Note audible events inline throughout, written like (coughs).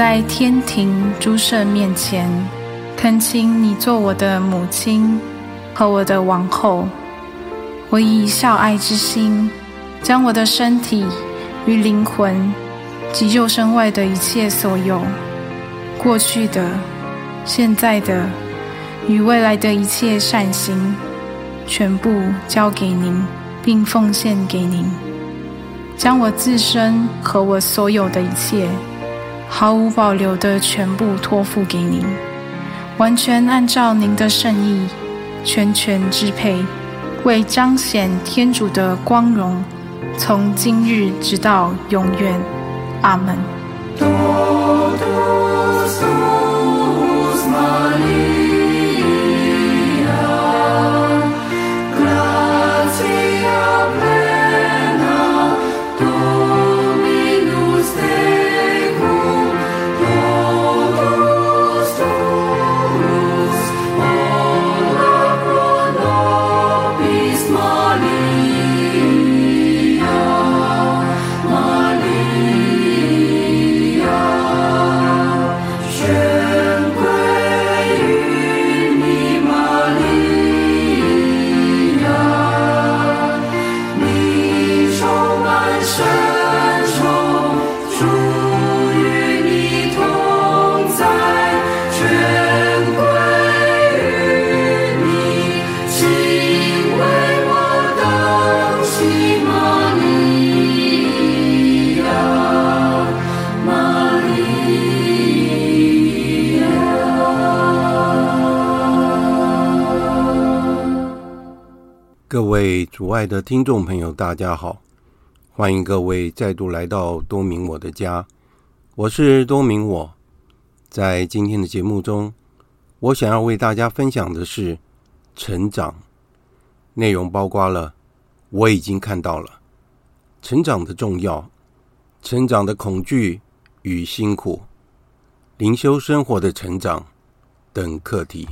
在天庭诸圣面前，恳请你做我的母亲和我的王后。我以孝爱之心，将我的身体与灵魂及救身外的一切所有，过去的、现在的与未来的一切善行，全部交给您，并奉献给您，将我自身和我所有的一切。毫无保留的全部托付给您，完全按照您的圣意，全权支配，为彰显天主的光荣，从今日直到永远。阿门。位主爱的听众朋友，大家好！欢迎各位再度来到多明我的家，我是多明我。在今天的节目中，我想要为大家分享的是成长，内容包括了我已经看到了成长的重要、成长的恐惧与辛苦、灵修生活的成长等课题。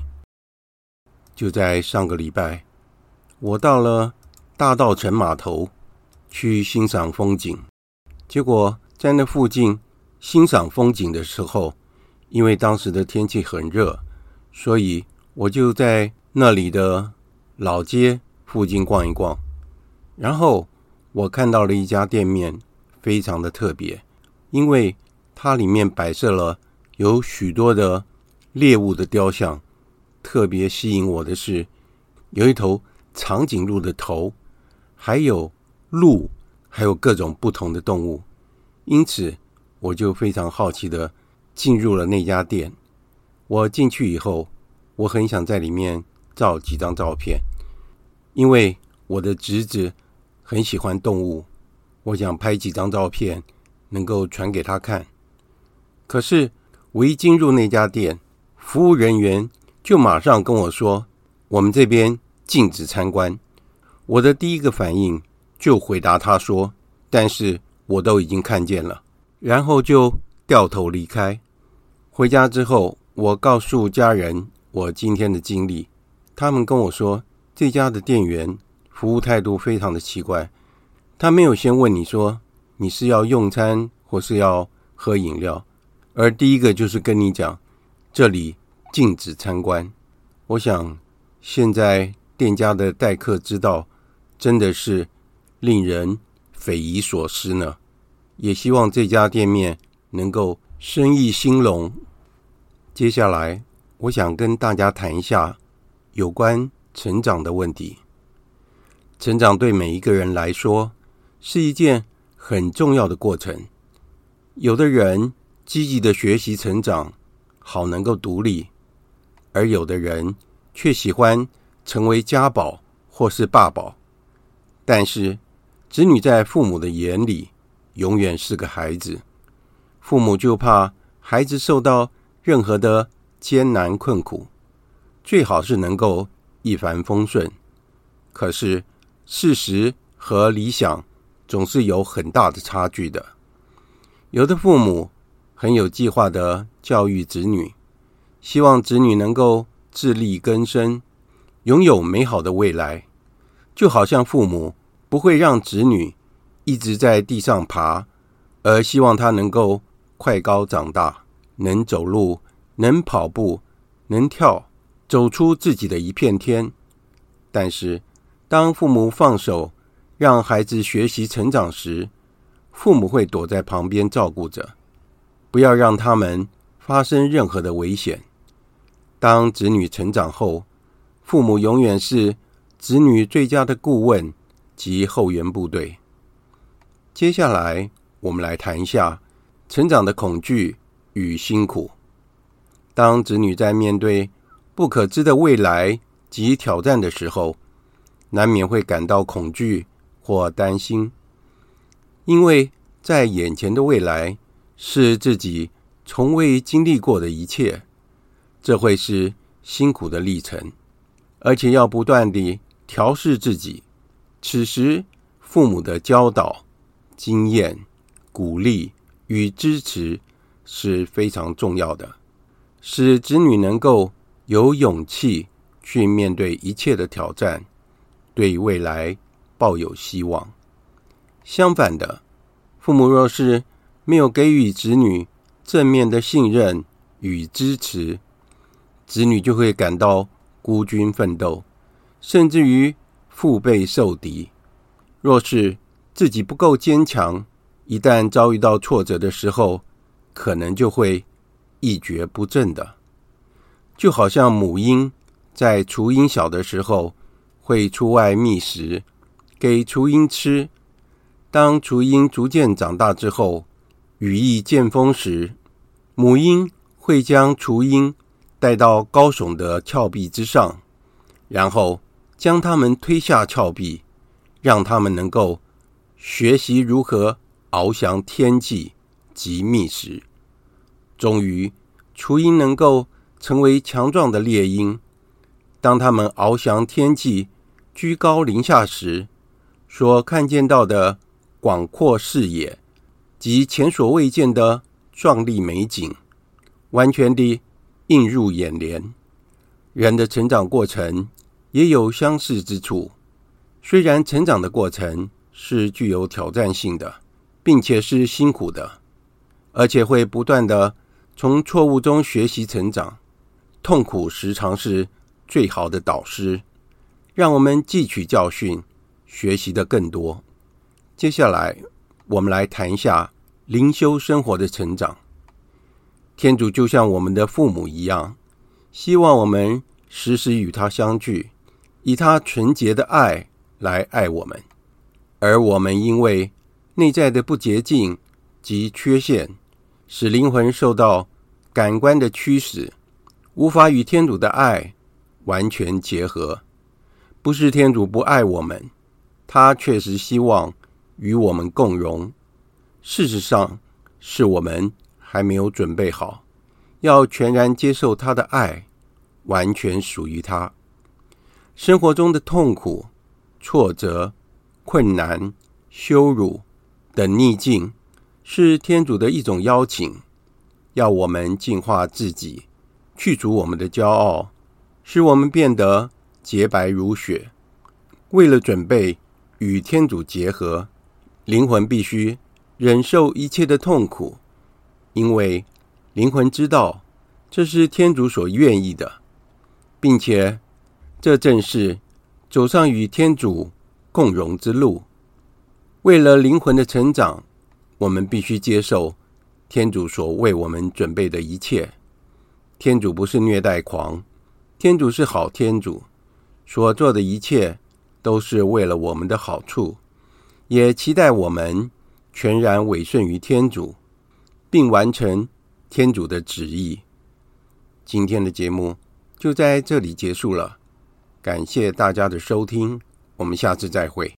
就在上个礼拜。我到了大稻埕码头去欣赏风景，结果在那附近欣赏风景的时候，因为当时的天气很热，所以我就在那里的老街附近逛一逛。然后我看到了一家店面，非常的特别，因为它里面摆设了有许多的猎物的雕像。特别吸引我的是，有一头。长颈鹿的头，还有鹿，还有各种不同的动物，因此我就非常好奇的进入了那家店。我进去以后，我很想在里面照几张照片，因为我的侄子很喜欢动物，我想拍几张照片能够传给他看。可是我一进入那家店，服务人员就马上跟我说：“我们这边。”禁止参观。我的第一个反应就回答他说：“但是我都已经看见了。”然后就掉头离开。回家之后，我告诉家人我今天的经历，他们跟我说，这家的店员服务态度非常的奇怪，他没有先问你说你是要用餐或是要喝饮料，而第一个就是跟你讲这里禁止参观。我想现在店家的待客之道真的是令人匪夷所思呢。也希望这家店面能够生意兴隆。接下来，我想跟大家谈一下有关成长的问题。成长对每一个人来说是一件很重要的过程。有的人积极的学习成长，好能够独立；而有的人却喜欢成为家宝或是爸宝。但是，子女在父母的眼里永远是个孩子，父母就怕孩子受到任何的艰难困苦，最好是能够一帆风顺。可是事实和理想总是有很大的差距的。有的父母很有计划的教育子女，希望子女能够自力更生，拥有美好的未来。就好像父母不会让子女一直在地上爬，而希望他能够快高长大。能走路，能跑步，能跳，走出自己的一片天。但是，当父母放手让孩子学习成长时，父母会躲在旁边照顾着，不要让他们发生任何的危险。当子女成长后，父母永远是子女最佳的顾问及后援部队。接下来，我们来谈一下成长的恐惧。与辛苦。当子女在面对不可知的未来及挑战的时候，难免会感到恐惧或担心，因为在眼前的未来是自己从未经历过的一切，这会是辛苦的历程，而且要不断地调试自己。此时，父母的教导、经验、鼓励与支持。是非常重要的，使子女能够有勇气去面对一切的挑战，对未来抱有希望。相反的，父母若是没有给予子女正面的信任与支持，子女就会感到孤军奋斗，甚至于腹背受敌。若是自己不够坚强，一旦遭遇到挫折的时候，可能就会一蹶不振的，就好像母鹰在雏鹰小的时候会出外觅食，给雏鹰吃。当雏鹰逐渐长大之后，羽翼渐丰时，母鹰会将雏鹰带到高耸的峭壁之上，然后将它们推下峭壁，让它们能够学习如何翱翔天际及觅食。终于，雏鹰能够成为强壮的猎鹰。当它们翱翔天际、居高临下时，所看见到的广阔视野及前所未见的壮丽美景，完全地映入眼帘。人的成长过程也有相似之处，虽然成长的过程是具有挑战性的，并且是辛苦的，而且会不断的。从错误中学习成长，痛苦时常是最好的导师，让我们汲取教训，学习的更多。接下来，我们来谈一下灵修生活的成长。天主就像我们的父母一样，希望我们时时与他相聚，以他纯洁的爱来爱我们。而我们因为内在的不洁净及缺陷，使灵魂受到感官的驱使，无法与天主的爱完全结合。不是天主不爱我们，他确实希望与我们共融。事实上，是我们还没有准备好，要全然接受他的爱，完全属于他。生活中的痛苦、挫折、困难、羞辱等逆境，是天主的一种邀请，要我们净化自己，去除我们的骄傲，使我们变得洁白如雪。为了准备与天主结合，灵魂必须忍受一切的痛苦，因为灵魂知道这是天主所愿意的，并且。这正是走上与天主共荣之路。为了灵魂的成长，我们必须接受天主所为我们准备的一切。天主不是虐待狂，天主是好天主，所做的一切都是为了我们的好处，也期待我们全然委顺于天主，并完成天主的旨意。今天的节目就在这里结束了。感谢大家的收听，我们下次再会。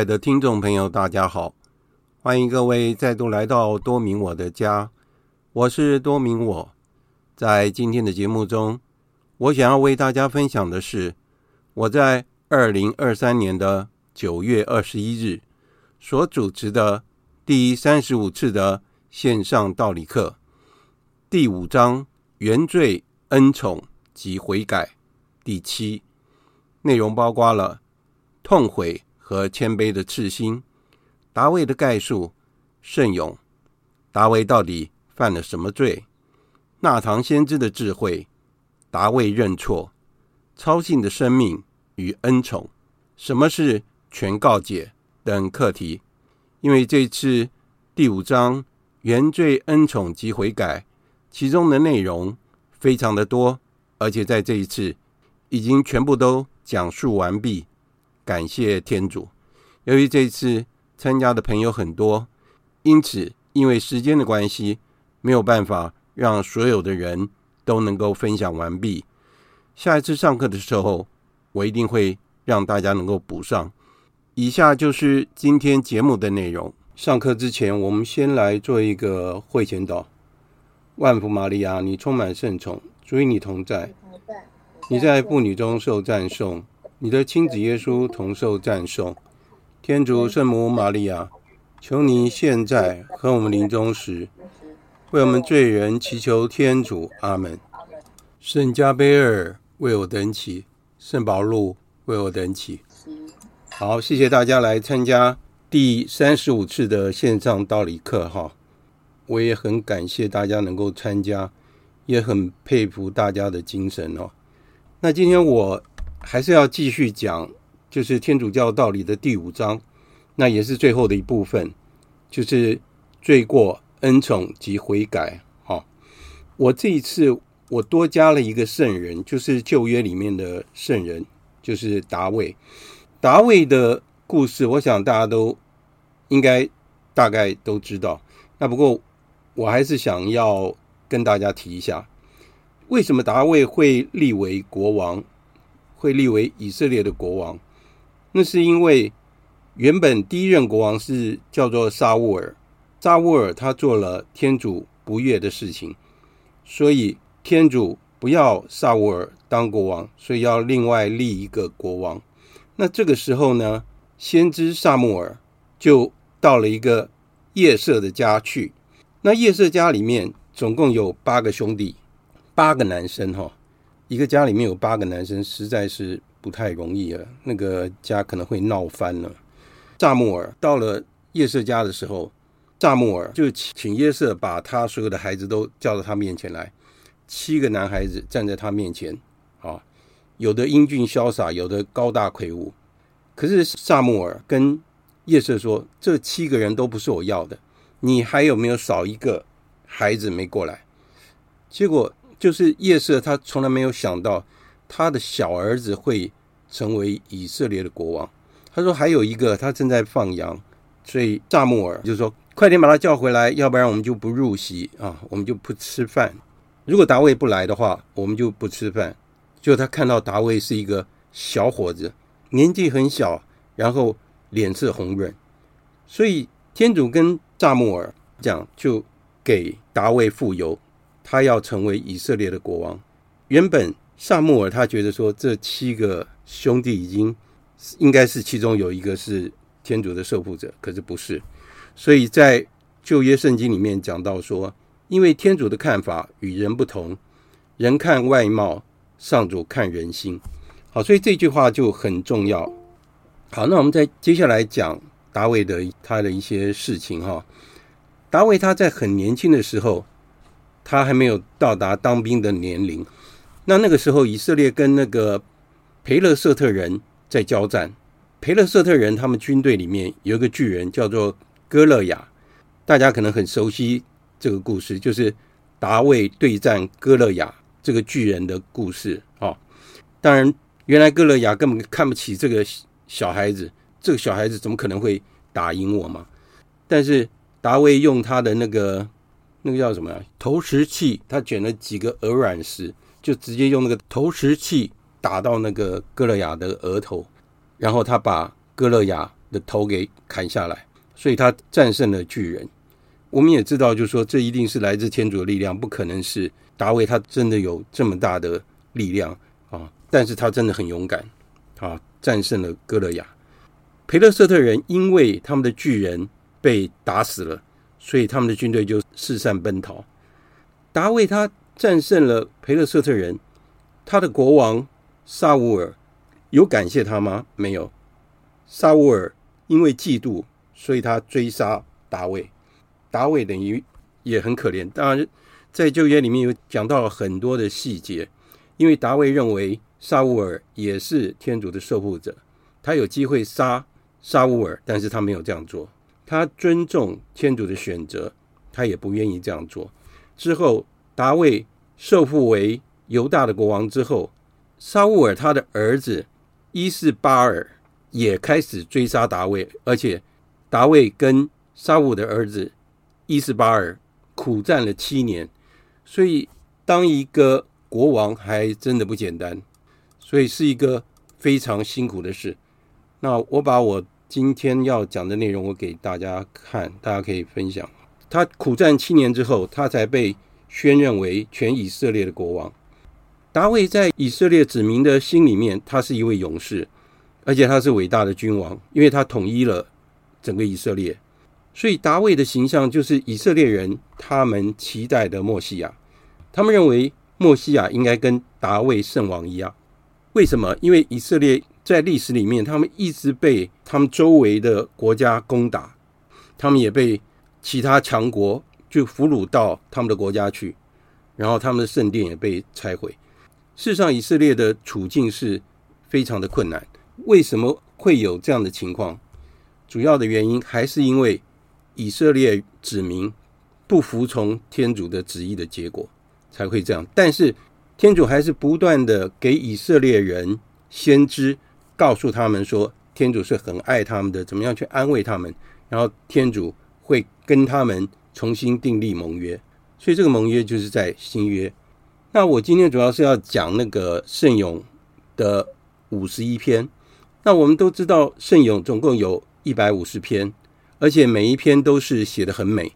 爱的听众朋友，大家好，欢迎各位再度来到多明我的家，我是多明我。在今天的节目中，我想要为大家分享的是我在二零二三年的九月二十一日所主持的第三十五次的线上道理课，第五章原罪、恩宠及悔改，第七，内容包括了。痛悔和谦卑的赤心，达味的概述，圣咏，达味到底犯了什么罪？纳堂先知的智慧，达味认错，操信的生命与恩宠，什么是全告解等课题。因为这次第五章原罪、恩宠及悔改，其中的内容非常的多，而且在这一次已经全部都讲述完毕。感谢天主，由于这次参加的朋友很多，因此因为时间的关系，没有办法让所有的人都能够分享完毕。下一次上课的时候，我一定会让大家能够补上。以下就是今天节目的内容。上课之前，我们先来做一个会前祷。万福玛利亚，你充满圣宠，主与你同在，你在妇女中受赞颂。你的亲子耶稣同受赞颂，天主圣母玛利亚，求你现在和我们临终时，为我们罪人祈求天主。阿门。圣加贝尔为我等祈，圣保禄为我等祈。好，谢谢大家来参加第三十五次的线上道理课哈，我也很感谢大家能够参加，也很佩服大家的精神哦。那今天我。还是要继续讲，就是天主教道理的第五章，那也是最后的一部分，就是罪过、恩宠及悔改。好，我这一次我多加了一个圣人，就是旧约里面的圣人，就是达味。达味的故事，我想大家都应该大概都知道。那不过我还是想要跟大家提一下，为什么达味会立为国王？会立为以色列的国王，那是因为原本第一任国王是叫做沙乌尔，沙乌尔他做了天主不悦的事情，所以天主不要沙乌尔当国王，所以要另外立一个国王。那这个时候呢，先知撒慕尔就到了一个夜色的家去。那夜色家里面总共有八个兄弟，八个男生哈。一个家里面有八个男生，实在是不太容易了。那个家可能会闹翻了。撒慕尔到了叶瑟家的时候，撒慕尔就请叶瑟把他所有的孩子都叫到他面前来。七个男孩子站在他面前，啊，有的英俊潇洒，有的高大魁梧。可是撒慕尔跟叶瑟说：“这七个人都不是我要的，你还有没有少一个孩子没过来？”结果。就是叶瑟，他从来没有想到他的小儿子会成为以色列的国王。他说还有一个，他正在放羊，所以撒慕尔就说：“快点把他叫回来，要不然我们就不入席啊，我们就不吃饭。如果达味不来的话，我们就不吃饭。”就他看到达味是一个小伙子，年纪很小，然后脸色红润，所以天主跟撒慕尔讲，就给达味傅油。他要成为以色列的国王。原本撒慕尔他觉得说，这七个兄弟已经应该是其中有一个是天主的受傅者，可是不是。所以在旧约圣经里面讲到说，因为天主的看法与人不同，人看外貌，上主看人心。好，所以这句话就很重要。好，那我们再接下来讲达维的他的一些事情哈。达维他在很年轻的时候。他还没有到达当兵的年龄，那那个时候以色列跟那个培勒瑟特人在交战。培勒瑟特人他们军队里面有一个巨人叫做歌勒雅，大家可能很熟悉这个故事，就是达卫对战歌勒雅这个巨人的故事啊。当然，原来歌勒雅根本看不起这个小孩子，这个小孩子怎么可能会打赢我嘛？但是达卫用他的那个。那个叫什么呀？投石器，他捡了几个鹅卵石，就直接用那个投石器打到那个歌勒雅的额头，然后他把歌勒亚的头给砍下来，所以他战胜了巨人。我们也知道，就是说这一定是来自天主的力量，不可能是达维他真的有这么大的力量啊！但是他真的很勇敢啊，战胜了歌勒亚。培勒瑟特人因为他们的巨人被打死了，所以他们的军队就四散奔逃。大卫他战胜了培勒瑟特人，他的国王沙乌尔有感谢他吗？没有。撒乌尔因为嫉妒，所以他追杀大卫。大卫等于也很可怜。当然，在旧约里面有讲到了很多的细节，因为大卫认为撒乌尔也是天主的受护者，他有机会杀撒乌尔，但是他没有这样做。他尊重天主的选择，他也不愿意这样做。之后，大卫受傅为犹大的国王之后，沙乌尔他的儿子伊示巴尔也开始追杀大卫，而且大卫跟沙乌的儿子伊示巴尔苦战了七年，所以当一个国王还真的不简单，所以是一个非常辛苦的事。那我把我今天要讲的内容我给大家看，大家可以分享。他苦战七年之后，他才被宣认为全以色列的国王。大卫在以色列子民的心里面，他是一位勇士，而且他是伟大的君王，因为他统一了整个以色列。所以大卫的形象就是以色列人他们期待的默西亚。他们认为默西亚应该跟大卫圣王一样。为什么？因为以色列在历史里面，他们一直被他们周围的国家攻打，他们也被。其他强国就俘虏到他们的国家去，然后他们的圣殿也被拆毁。事实上，以色列的处境是非常的困难。为什么会有这样的情况？主要的原因还是因为以色列子民不服从天主的旨意的结果才会这样。但是天主还是不断的给以色列人先知，告诉他们说天主是很爱他们的，怎么样去安慰他们。然后天主。会跟他们重新订立盟约，所以这个盟约就是在新约。那我今天主要是要讲那个圣咏的五十一篇。那我们都知道圣咏总共有一百五十篇，而且每一篇都是写得很美。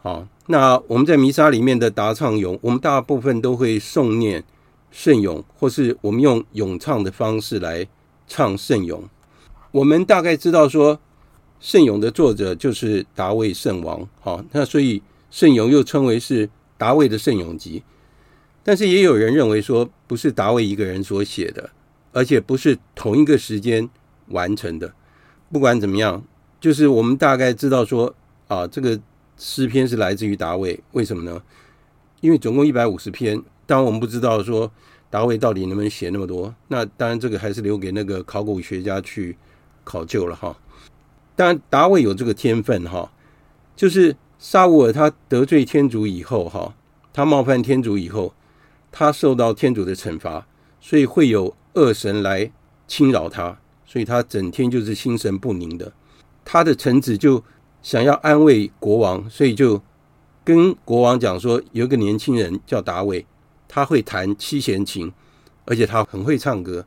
好，那我们在弥撒里面的答唱咏，我们大部分都会诵念圣咏，或是我们用咏唱的方式来唱圣咏。我们大概知道说。圣咏的作者就是大卫圣王，好，那所以圣咏又称为是大卫的圣咏集。但是也有人认为说，不是大卫一个人所写的，而且不是同一个时间完成的。不管怎么样，就是我们大概知道说，啊，这个诗篇是来自于大卫。为什么呢？因为总共一百五十篇，当然我们不知道说大卫到底能不能写那么多。那当然这个还是留给那个考古学家去考究了哈。当然，大卫有这个天分哈，就是萨乌尔他得罪天主以后哈，他冒犯天主以后，他受到天主的惩罚，所以会有恶神来侵扰他，所以他整天就是心神不宁的。他的臣子就想要安慰国王，所以就跟国王讲说，有一个年轻人叫大卫，他会弹七弦琴，而且他很会唱歌，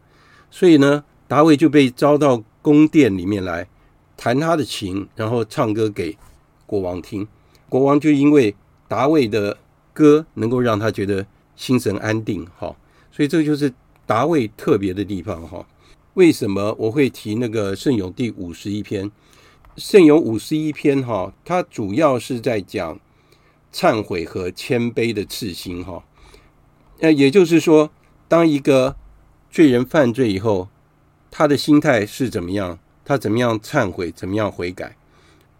所以呢，大卫就被招到宫殿里面来。弹他的琴，然后唱歌给国王听。国王就因为大卫的歌能够让他觉得心神安定，哈，所以这就是大卫特别的地方，哈。为什么我会提那个圣咏第五十一篇？圣咏五十一篇，哈，它主要是在讲忏悔和谦卑的赤心，哈。那也就是说，当一个罪人犯罪以后，他的心态是怎么样？他怎么样忏悔，怎么样悔改？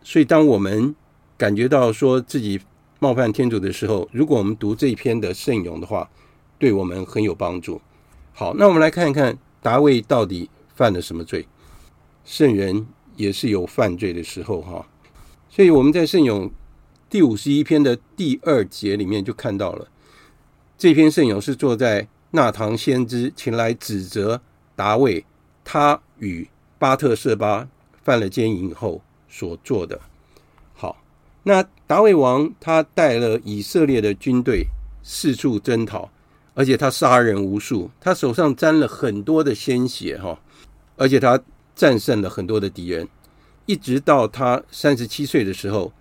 所以，当我们感觉到说自己冒犯天主的时候，如果我们读这一篇的圣咏的话，对我们很有帮助。好，那我们来看一看大卫到底犯了什么罪。圣人也是有犯罪的时候，哈。所以我们在圣咏第五十一篇的第二节里面就看到了，这篇圣咏是坐在纳堂先知前来指责达卫，他与巴特舍巴犯了奸淫后所做的。好，那达卫王他带了以色列的军队四处征讨，而且他杀人无数，他手上沾了很多的鲜血哈，而且他战胜了很多的敌人，一直到他三十七岁的时候，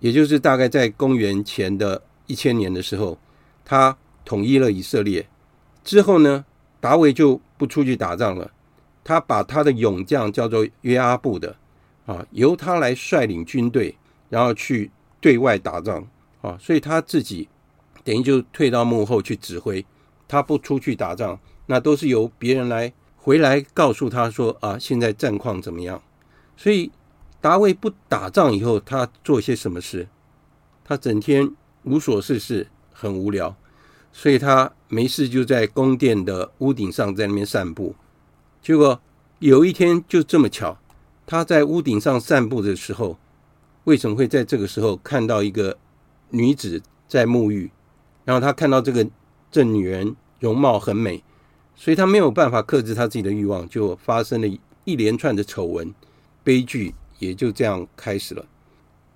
也就是大概在公元前的一千年的时候，他统一了以色列之后呢，达维就不出去打仗了，他把他的勇将叫做约阿布的啊，由他来率领军队，然后去对外打仗啊，所以他自己等于就退到幕后去指挥，他不出去打仗，那都是由别人来。回来告诉他说：“啊，现在战况怎么样？”所以达维不打仗以后，他做些什么事？他整天无所事事，很无聊，所以他没事就在宫殿的屋顶上在那边散步。结果有一天就这么巧，他在屋顶上散步的时候，为什么会在这个时候看到一个女子在沐浴？然后他看到这个这女人容貌很美。所以他没有办法克制他自己的欲望，就发生了一连串的丑闻，悲剧也就这样开始了。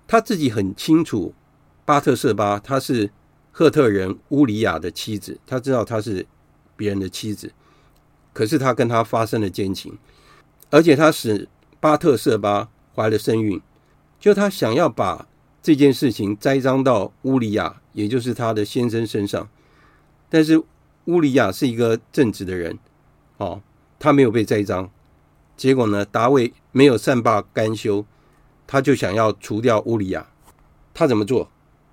他自己很清楚，巴特瑟巴他是赫特人乌里亚的妻子，他知道她是别人的妻子，可是他跟他发生了奸情，而且他使巴特瑟巴怀了身孕，就他想要把这件事情栽赃到乌里亚，也就是他的先生身上，但是。乌里亚是一个正直的人，哦，他没有被栽赃。结果呢，达维没有善罢甘休，他就想要除掉乌里亚。他怎么做？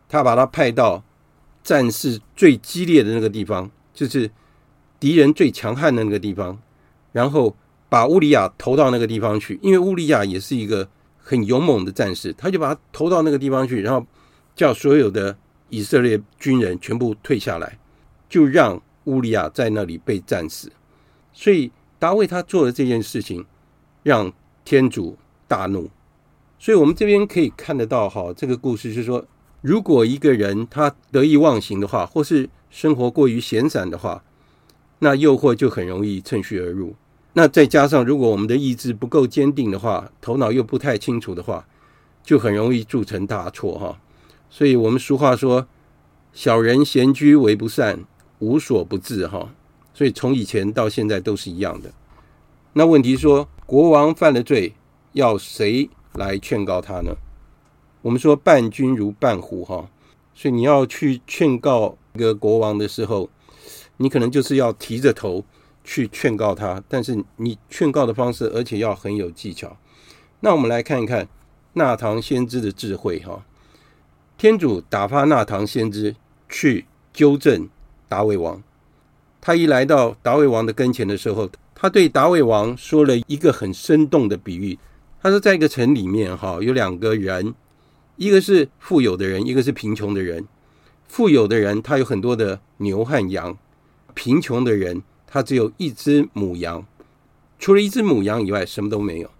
他把他派到战事最激烈的那个地方，就是敌人最强悍的那个地方，然后把乌里亚投到那个地方去。因为乌里亚也是一个很勇猛的战士，他就把他投到那个地方去，然后叫所有的以色列军人全部退下来，就让。乌利亚在那里被战死，所以大卫他做的这件事情让天主大怒。所以我们这边可以看得到，哈，这个故事是说，如果一个人他得意忘形的话，或是生活过于闲散的话，那诱惑就很容易趁虚而入。那再加上如果我们的意志不够坚定的话，头脑又不太清楚的话，就很容易铸成大错，哈。所以我们俗话说：“小人闲居为不善。”无所不至哈，所以从以前到现在都是一样的。那问题说，国王犯了罪，要谁来劝告他呢？我们说伴君如伴虎哈，所以你要去劝告一个国王的时候，你可能就是要提着头去劝告他，但是你劝告的方式，而且要很有技巧。那我们来看一看纳堂先知的智慧哈。天主打发纳堂先知去纠正。大卫王，他一来到大卫王的跟前的时候，他对大卫王说了一个很生动的比喻。他说，在一个城里面，哈，有两个人，一个是富有的人，一个是贫穷的人。富有的人他有很多的牛和羊，贫穷的人他只有一只母羊，除了一只母羊以外，什么都没有。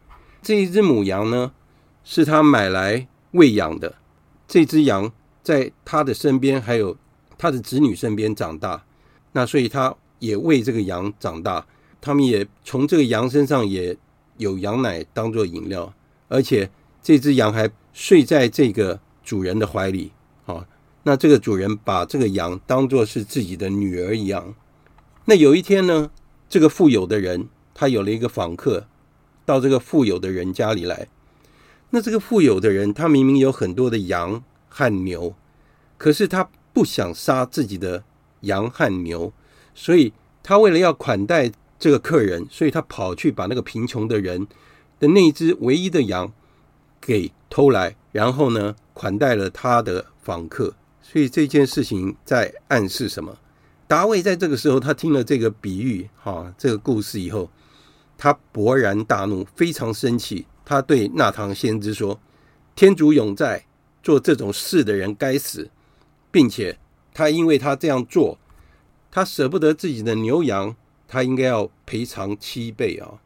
这一只母羊呢，是他买来喂养的。这只羊在他的身边还有。他的子女身边长大，那所以他也喂这个羊长大，他们也从这个羊身上也有羊奶当做饮料，而且这只羊还睡在这个主人的怀里，啊，那这个主人把这个羊当做是自己的女儿一样。那有一天呢，这个富有的人他有了一个访客，到这个富有的人家里来，那这个富有的人他明明有很多的羊和牛，可是他。不想杀自己的羊和牛，所以他为了要款待这个客人，所以他跑去把那个贫穷的人的那只唯一的羊给偷来，然后呢，款待了他的访客。所以这件事情在暗示什么？大卫在这个时候，他听了这个比喻，哈，这个故事以后，他勃然大怒，非常生气。他对纳堂先知说：“天主永在，做这种事的人该死。”并且他因为他这样做，他舍不得自己的牛羊，他应该要赔偿七倍啊！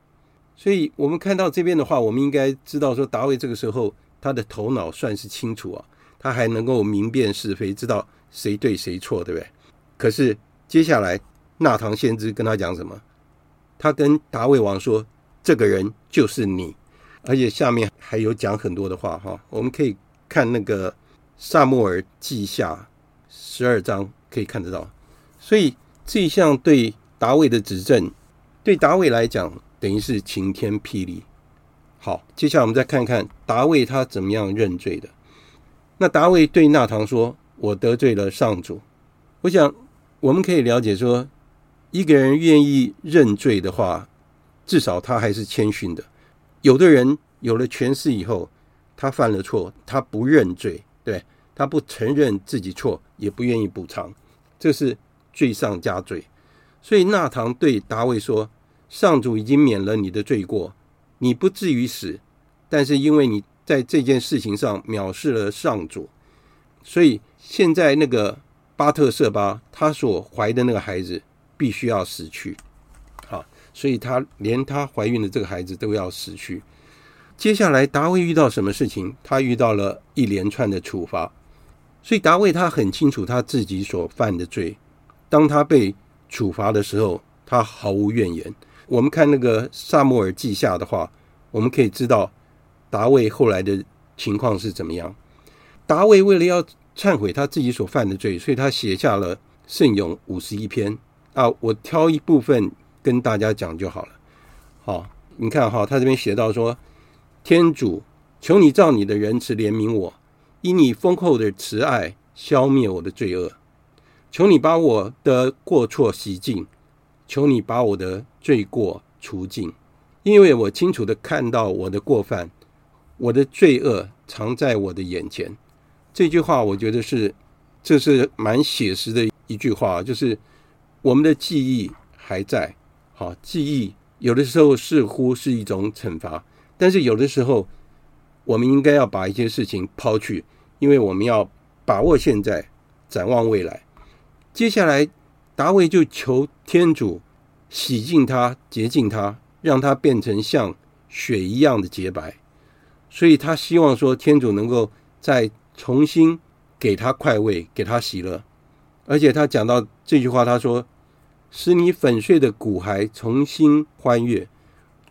所以我们看到这边的话，我们应该知道说，大卫这个时候他的头脑算是清楚啊，他还能够明辨是非，知道谁对谁错，对不对？可是接下来纳堂先知跟他讲什么？他跟大卫王说：“这个人就是你。”而且下面还有讲很多的话哈，我们可以看那个撒母耳记下。十二章可以看得到，所以这一项对大卫的指证，对大卫来讲，等于是晴天霹雳。好，接下来我们再看看达卫他怎么样认罪的。那达卫对纳堂说：“我得罪了上主。”我想我们可以了解说，一个人愿意认罪的话，至少他还是谦逊的。有的人有了权势以后，他犯了错，他不认罪，对，他不承认自己错，也不愿意补偿，这是罪上加罪。所以纳堂对达卫说：“上主已经免了你的罪过。”你不至于死，但是因为你在这件事情上藐视了上主，所以现在那个巴特舍巴他所怀的那个孩子必须要死去，好，所以他连他怀孕的这个孩子都要死去。接下来达味遇到什么事情？他遇到了一连串的处罚，所以达味他很清楚他自己所犯的罪。当他被处罚的时候，他毫无怨言。我们看那个撒摩尔记下的话，我们可以知道达味后来的情况是怎么样。达味为了要忏悔他自己所犯的罪，所以他写下了圣咏五十一篇啊。我挑一部分跟大家讲就好了。好，你看哈，他这边写到说：“天主，求你照你的仁慈怜悯我，以你丰厚的慈爱消灭我的罪恶。求你把我的过错洗净。”求你把我的罪过除尽，因为我清楚地看到我的过犯，我的罪恶藏在我的眼前。这句话我觉得是，这是蛮写实的一句话，就是我们的记忆还在，好，记忆有的时候似乎是一种惩罚，但是有的时候我们应该要把一些事情抛去，因为我们要把握现在，展望未来。接下来。达维就求天主洗净他、洁净他，让他变成像雪一样的洁白。所以他希望说，天主能够再重新给他快慰，给他喜乐。而且他讲到这句话，他说：“使你粉碎的骨骸重新欢悦。”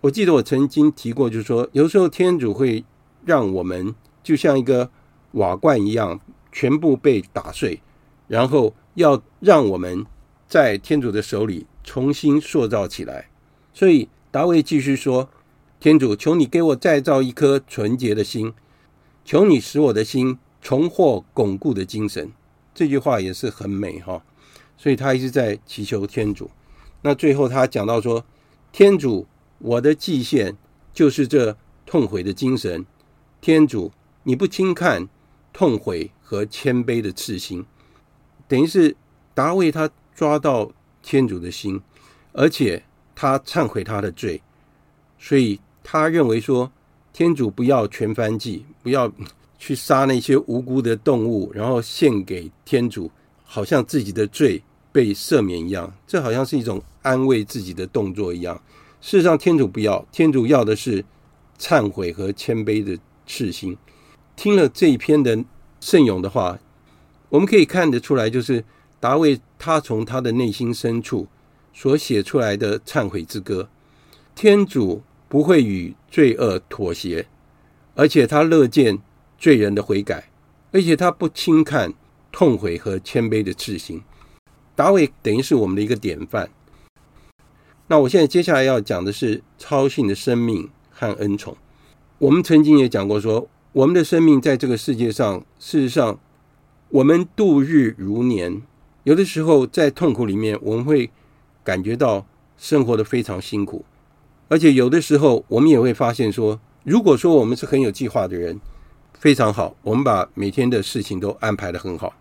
我记得我曾经提过，就是说，有时候天主会让我们就像一个瓦罐一样，全部被打碎，然后要让我们。在天主的手里重新塑造起来，所以达味继续说：“天主，求你给我再造一颗纯洁的心，求你使我的心重获巩固的精神。”这句话也是很美哈，所以他一直在祈求天主。那最后他讲到说：“天主，我的祭献就是这痛悔的精神。天主，你不轻看痛悔和谦卑的赤心。”等于是达维他。抓到天主的心，而且他忏悔他的罪，所以他认为说，天主不要全翻祭，不要去杀那些无辜的动物，然后献给天主，好像自己的罪被赦免一样，这好像是一种安慰自己的动作一样。事实上，天主不要，天主要的是忏悔和谦卑的赤心。听了这一篇的圣咏的话，我们可以看得出来，就是。达味他从他的内心深处所写出来的忏悔之歌，天主不会与罪恶妥协，而且他乐见罪人的悔改，而且他不轻看痛悔和谦卑的赤心。达味等于是我们的一个典范。那我现在接下来要讲的是超性的生命和恩宠。我们曾经也讲过说，我们的生命在这个世界上，事实上我们度日如年。有的时候在痛苦里面，我们会感觉到生活的非常辛苦，而且有的时候我们也会发现说，如果说我们是很有计划的人，非常好，我们把每天的事情都安排得很好，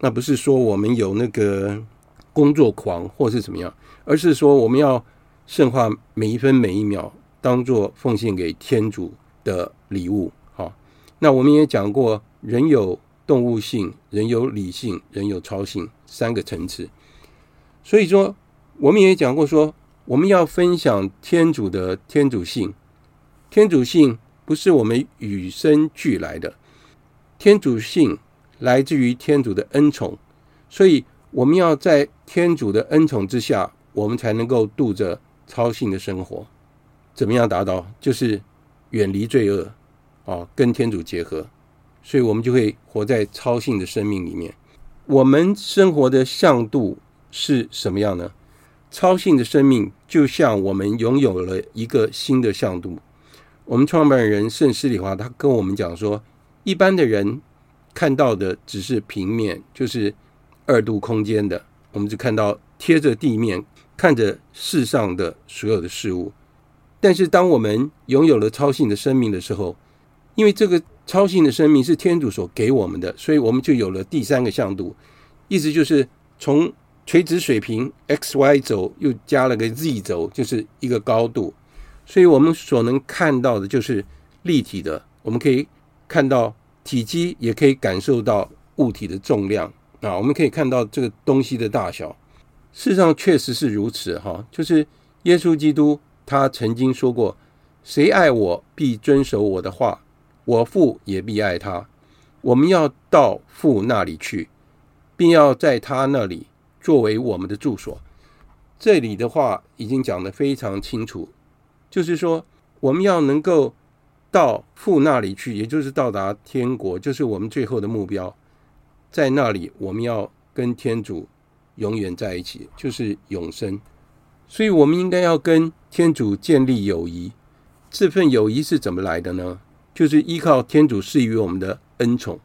那不是说我们有那个工作狂或是怎么样，而是说我们要圣化每一分每一秒，当做奉献给天主的礼物。好，那我们也讲过，人有。动物性，人有理性，人有超性，三个层次。所以说，我们也讲过说，我们要分享天主的天主性。天主性不是我们与生俱来的，天主性来自于天主的恩宠。所以，我们要在天主的恩宠之下，我们才能够度着超性的生活。怎么样达到？就是远离罪恶，啊，跟天主结合。所以我们就会活在超性的生命里面。我们生活的向度是什么样呢？超性的生命就像我们拥有了一个新的向度。我们创办人圣施礼华他跟我们讲说，一般的人看到的只是平面，就是二度空间的，我们只看到贴着地面，看着世上的所有的事物。但是当我们拥有了超性的生命的时候，因为这个超性的生命是天主所给我们的，所以我们就有了第三个向度，意思就是从垂直水平 x y 轴又加了个 z 轴，就是一个高度，所以我们所能看到的就是立体的，我们可以看到体积，也可以感受到物体的重量啊，我们可以看到这个东西的大小。事实上确实是如此哈，就是耶稣基督他曾经说过：“谁爱我，必遵守我的话，我父也必爱他。我们要到父那里去，并要在他那里。”作为我们的住所，这里的话已经讲得非常清楚，就是说我们要能够到父那里去，也就是到达天国，就是我们最后的目标。在那里，我们要跟天主永远在一起，就是永生。所以，我们应该要跟天主建立友谊。这份友谊是怎么来的呢？就是依靠天主赐予我们的恩宠，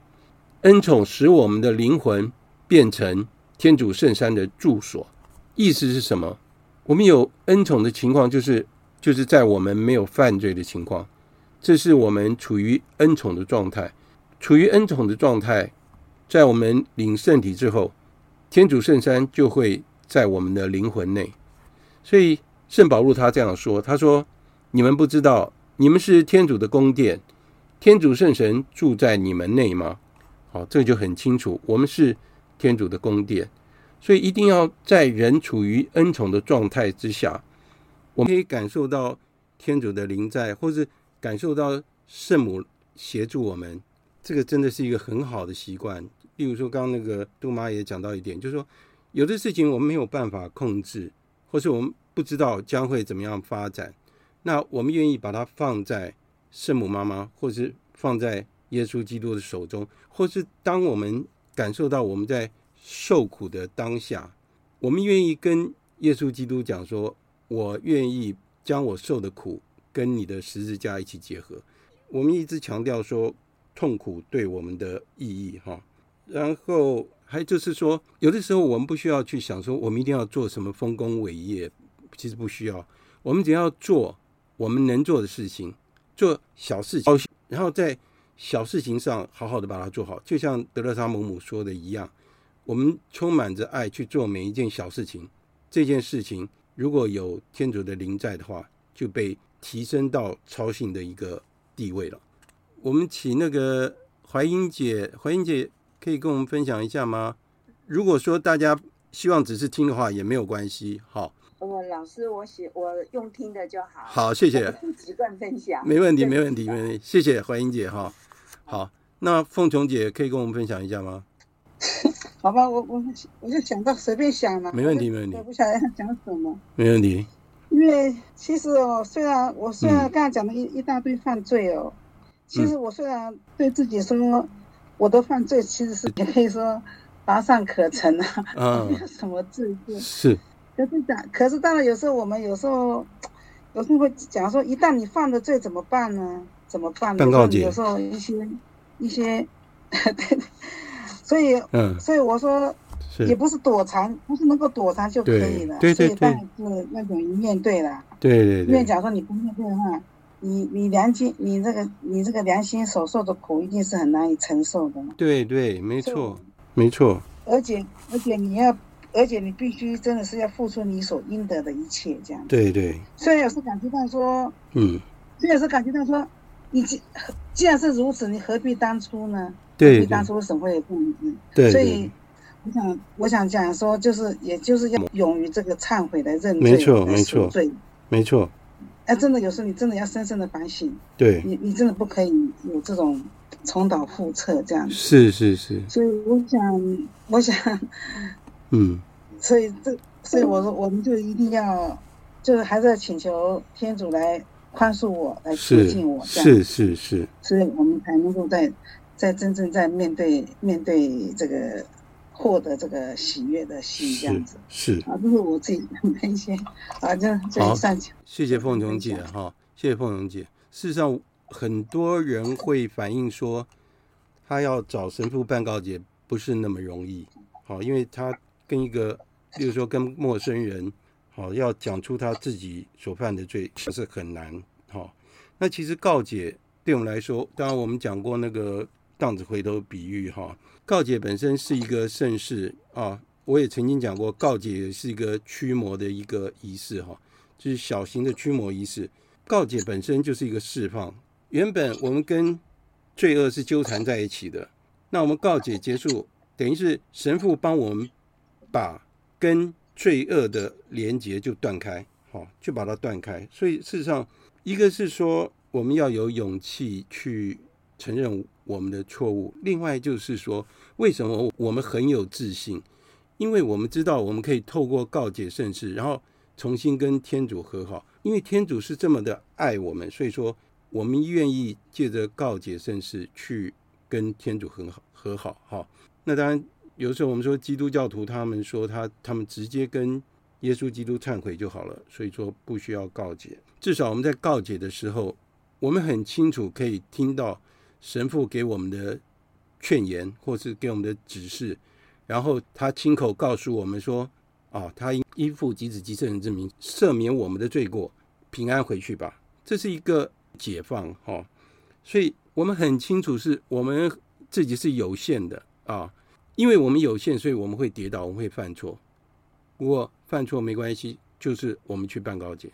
恩宠使我们的灵魂变成。天主圣山的住所，意思是什么？我们有恩宠的情况，就是就是在我们没有犯罪的情况，这是我们处于恩宠的状态。处于恩宠的状态，在我们领圣体之后，天主圣山就会在我们的灵魂内。所以圣保禄他这样说：“他说，你们不知道，你们是天主的宫殿，天主圣神住在你们内吗？”好，这就很清楚，我们是。天主的宫殿，所以一定要在人处于恩宠的状态之下，我们可以感受到天主的临在，或是感受到圣母协助我们。这个真的是一个很好的习惯。例如说，刚刚那个杜妈也讲到一点，就是说，有的事情我们没有办法控制，或是我们不知道将会怎么样发展，那我们愿意把它放在圣母妈妈，或是放在耶稣基督的手中，或是当我们。感受到我们在受苦的当下，我们愿意跟耶稣基督讲说：“我愿意将我受的苦跟你的十字架一起结合。”我们一直强调说痛苦对我们的意义，哈。然后还就是说，有的时候我们不需要去想说我们一定要做什么丰功伟业，其实不需要。我们只要做我们能做的事情，做小事情，然后在。小事情上好好的把它做好，就像德勒莎姆姆说的一样，我们充满着爱去做每一件小事情。这件事情如果有天主的灵在的话，就被提升到超性的一个地位了。我们请那个怀英姐，怀英姐可以跟我们分享一下吗？如果说大家希望只是听的话，也没有关系。好，呃，老师，我写我用听的就好。好，谢谢。不习惯分享。没问题，没问题，没问题。谢谢怀英姐哈。好，那凤琼姐可以跟我们分享一下吗？(laughs) 好吧，我我我就想到随便想嘛。没问题，没问题。我不晓得要讲什么。没问题。因为其实哦，虽然我虽然刚才讲了一、嗯、一大堆犯罪哦，其实我虽然对自己说我的犯罪其实是也可以说乏善可陈啊，嗯、(laughs) 没有什么罪过。是。可是讲，可是当然有时候我们有时候有时候会讲说，一旦你犯了罪怎么办呢？怎么办？有时候一些一些，对，(laughs) 所以，嗯，所以我说，也不是躲藏，不是能够躲藏就可以了。对对对。所以但是那种一面对了。对对对。因为假如说你不面对的话，你你良心，你这个你这个良心所受的苦，一定是很难以承受的。对对，没错，没错。而且而且你要，而且你必须真的是要付出你所应得的一切，这样。对对。虽然有时感觉到说，嗯，虽然有时感觉到说。你既既然是如此，你何必当初呢？对，何必当初为什么会这样子？对，所以我想，我想讲说，就是也就是要勇于这个忏悔来认罪，没错，没错，没错。哎，真的有时候你真的要深深的反省，对，你你真的不可以有这种重蹈覆辙这样子。是是是。所以我想，我想，嗯，所以这，所以我说，我们就一定要，就是还是要请求天主来。宽恕我，来接近我，这样是是是，所以我们才能够在在真正在面对面对这个获得这个喜悦的心，这样子是，是啊，这是我自己的一些啊，这这上讲。谢谢凤琼姐哈，谢谢凤琼姐。事实上，很多人会反映说，他要找神父办告解不是那么容易，好，因为他跟一个，比如说跟陌生人，好，要讲出他自己所犯的罪，是很难，好。那其实告解对我们来说，当然我们讲过那个荡子回头比喻哈，告解本身是一个圣事啊，我也曾经讲过，告解是一个驱魔的一个仪式哈，就是小型的驱魔仪式。告解本身就是一个释放。原本我们跟罪恶是纠缠在一起的，那我们告解结束，等于是神父帮我们把跟罪恶的连结就断开，好，就把它断开。所以事实上，一个是说我们要有勇气去承认我们的错误，另外就是说，为什么我们很有自信？因为我们知道我们可以透过告解圣事，然后重新跟天主和好。因为天主是这么的爱我们，所以说我们愿意借着告解圣事去跟天主和好和好。哈，那当然有时候我们说基督教徒他们说他他们直接跟耶稣基督忏悔就好了，所以说不需要告解。至少我们在告解的时候，我们很清楚可以听到神父给我们的劝言，或是给我们的指示，然后他亲口告诉我们说。啊，他应依附及子及圣人之名赦免我们的罪过，平安回去吧。这是一个解放哈、哦，所以我们很清楚是我们自己是有限的啊，因为我们有限，所以我们会跌倒，我们会犯错。不过犯错没关系，就是我们去办告解，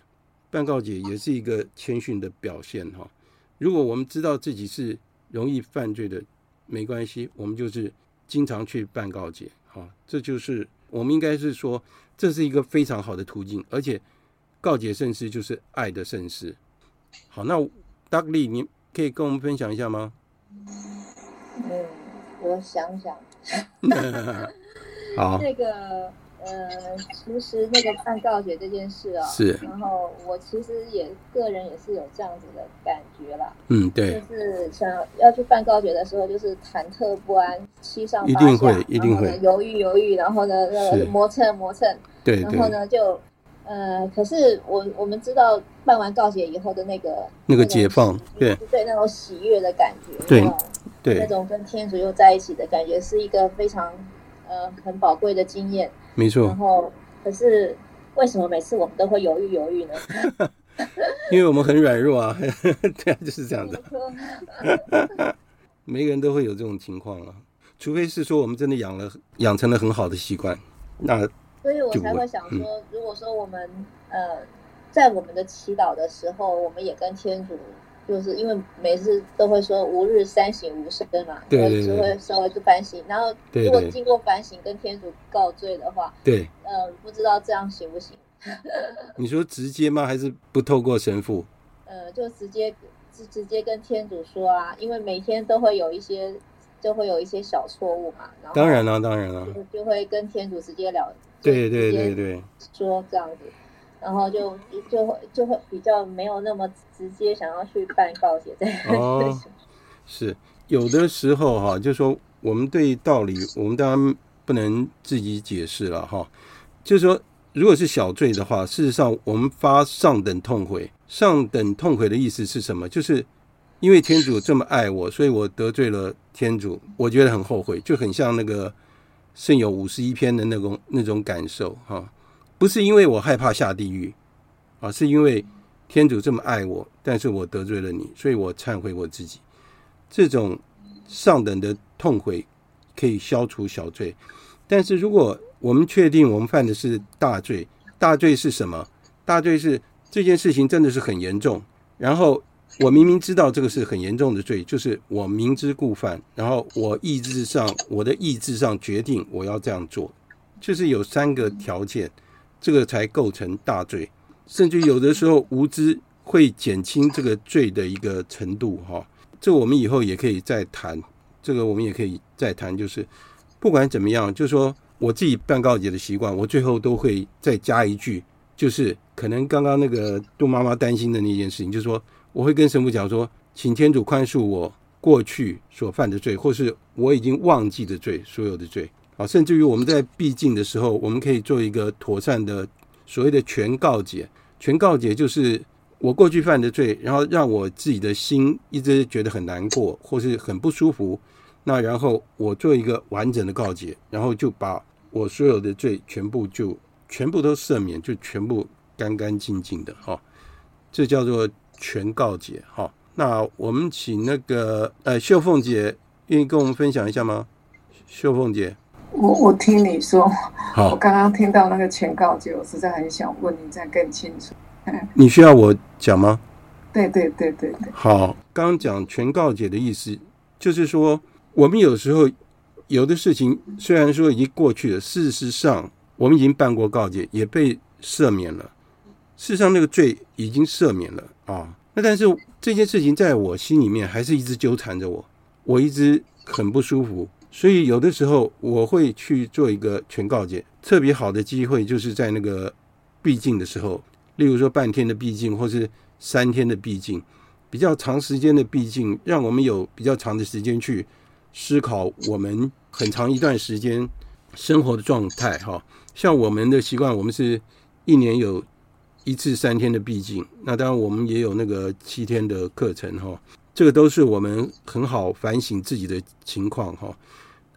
办告解也是一个谦逊的表现哈、如果我们知道自己是容易犯罪的，没关系，我们就是经常去办告解，哈、这就是。我们应该是说，这是一个非常好的途径，而且告解圣事就是爱的圣事。好，那 Dudley 你可以跟我们分享一下吗？嗯，我想想。(laughs) 好。那个。呃，其实那个办告解这件事啊、哦，是。然后我其实也个人也是有这样子的感觉啦。嗯，对。就是想要去办告解的时候，就是忐忑不安，七上八下，一定会，一定会。犹豫犹豫，然后呢，那个磨蹭磨蹭。对。然后呢，就呃，可是我我们知道办完告解以后的那个那个解放，对对，那种喜悦的感觉，对对，那种跟天主又在一起的感觉，是一个非常呃很宝贵的经验。没错，然后可是为什么每次我们都会犹豫犹豫呢？(laughs) 因为我们很软弱啊，(laughs) 对啊，就是这样的。每个人都会有这种情况啊，除非是说我们真的养了养成了很好的习惯，那所以我才会想说，嗯、如果说我们呃在我们的祈祷的时候，我们也跟天主。就是因为每次都会说吾日三省吾身嘛，对，对，对，就会稍微去反省，然后如果经过反省跟天主告罪的话，对，呃，不知道这样行不行？(laughs) 你说直接吗？还是不透过神父？呃，就直接直直接跟天主说啊，因为每天都会有一些，就会有一些小错误嘛。然后当然了，当然了，就会跟天主直接聊，对对对对，说这样子。然后就就会就会比较没有那么直接想要去办告解这样。哦，(laughs) 是有的时候哈，就说我们对道理，我们当然不能自己解释了哈。就是说，如果是小罪的话，事实上我们发上等痛悔。上等痛悔的意思是什么？就是因为天主这么爱我，所以我得罪了天主，我觉得很后悔，就很像那个圣咏五十一篇的那种那种感受哈。不是因为我害怕下地狱，啊，是因为天主这么爱我，但是我得罪了你，所以我忏悔我自己。这种上等的痛悔可以消除小罪，但是如果我们确定我们犯的是大罪，大罪是什么？大罪是这件事情真的是很严重，然后我明明知道这个是很严重的罪，就是我明知故犯，然后我意志上，我的意志上决定我要这样做，就是有三个条件。这个才构成大罪，甚至有的时候无知会减轻这个罪的一个程度，哈。这我们以后也可以再谈，这个我们也可以再谈，就是不管怎么样，就说我自己办告解的习惯，我最后都会再加一句，就是可能刚刚那个杜妈妈担心的那件事情，就是说我会跟神父讲说，请天主宽恕我过去所犯的罪，或是我已经忘记的罪，所有的罪。啊，甚至于我们在闭经的时候，我们可以做一个妥善的所谓的全告解。全告解就是我过去犯的罪，然后让我自己的心一直觉得很难过，或是很不舒服。那然后我做一个完整的告解，然后就把我所有的罪全部就全部都赦免，就全部干干净净的哈。这叫做全告解哈。那我们请那个呃秀凤姐愿意跟我们分享一下吗？秀凤姐，我我听你说，好，(laughs) 我刚刚听到那个全告解，我实在很想问你再更清楚。(laughs) 你需要我讲吗？对对对对对。好，刚刚讲全告解的意思，就是说我们有时候有的事情虽然说已经过去了，事实上我们已经办过告解，也被赦免了。事实上那个罪已经赦免了啊，那但是这件事情在我心里面还是一直纠缠着我，我一直很不舒服。所以有的时候我会去做一个全告解，特别好的机会就是在那个闭经的时候，例如说半天的闭经，或是三天的闭经，比较长时间的闭经，让我们有比较长的时间去思考我们很长一段时间生活的状态。哈，像我们的习惯，我们是一年有一次三天的闭经，那当然我们也有那个七天的课程。哈。这个都是我们很好反省自己的情况哈，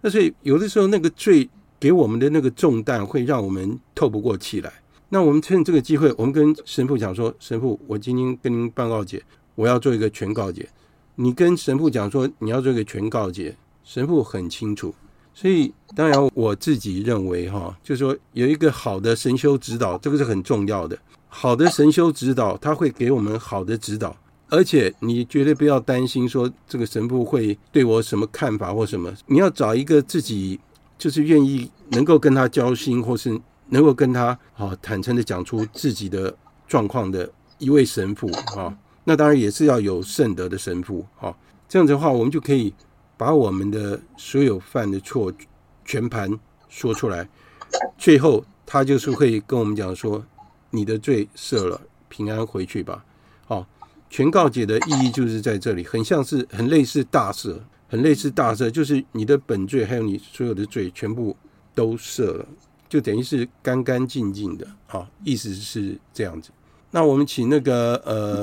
那所以有的时候那个罪给我们的那个重担会让我们透不过气来。那我们趁这个机会，我们跟神父讲说：“神父，我今天跟您办告解，我要做一个全告解。”你跟神父讲说你要做一个全告解，神父很清楚。所以当然我自己认为哈，就是说有一个好的神修指导，这个是很重要的。好的神修指导，他会给我们好的指导。而且你绝对不要担心说这个神父会对我什么看法或什么，你要找一个自己就是愿意能够跟他交心，或是能够跟他啊坦诚的讲出自己的状况的一位神父啊，那当然也是要有圣德的神父啊，这样子的话，我们就可以把我们的所有犯的错全盘说出来，最后他就是会跟我们讲说，你的罪赦了，平安回去吧。全告解的意义就是在这里，很像是很类似大赦，很类似大赦，就是你的本罪还有你所有的罪全部都赦了，就等于是干干净净的啊，意思是这样子。那我们请那个呃